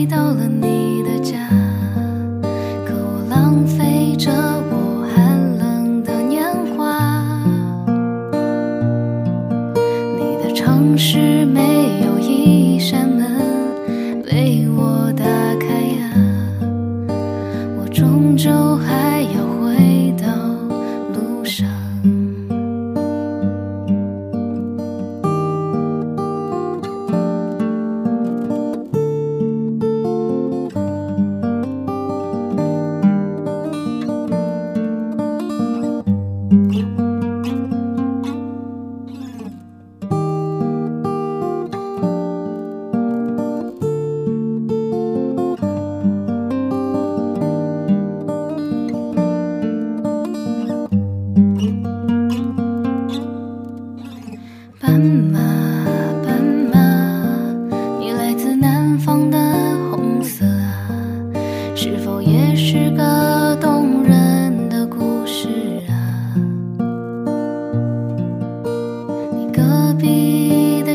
回到了你的家，可我浪费着我寒冷的年华。你的城市没有一扇是否也是个动人的故事啊？你隔壁的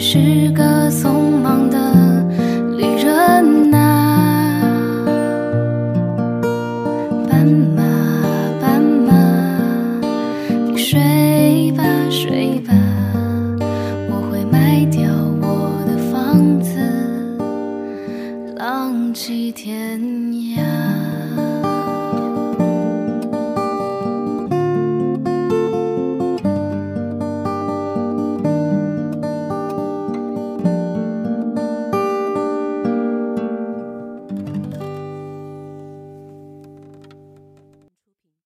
是个匆忙的旅人呐、斑马，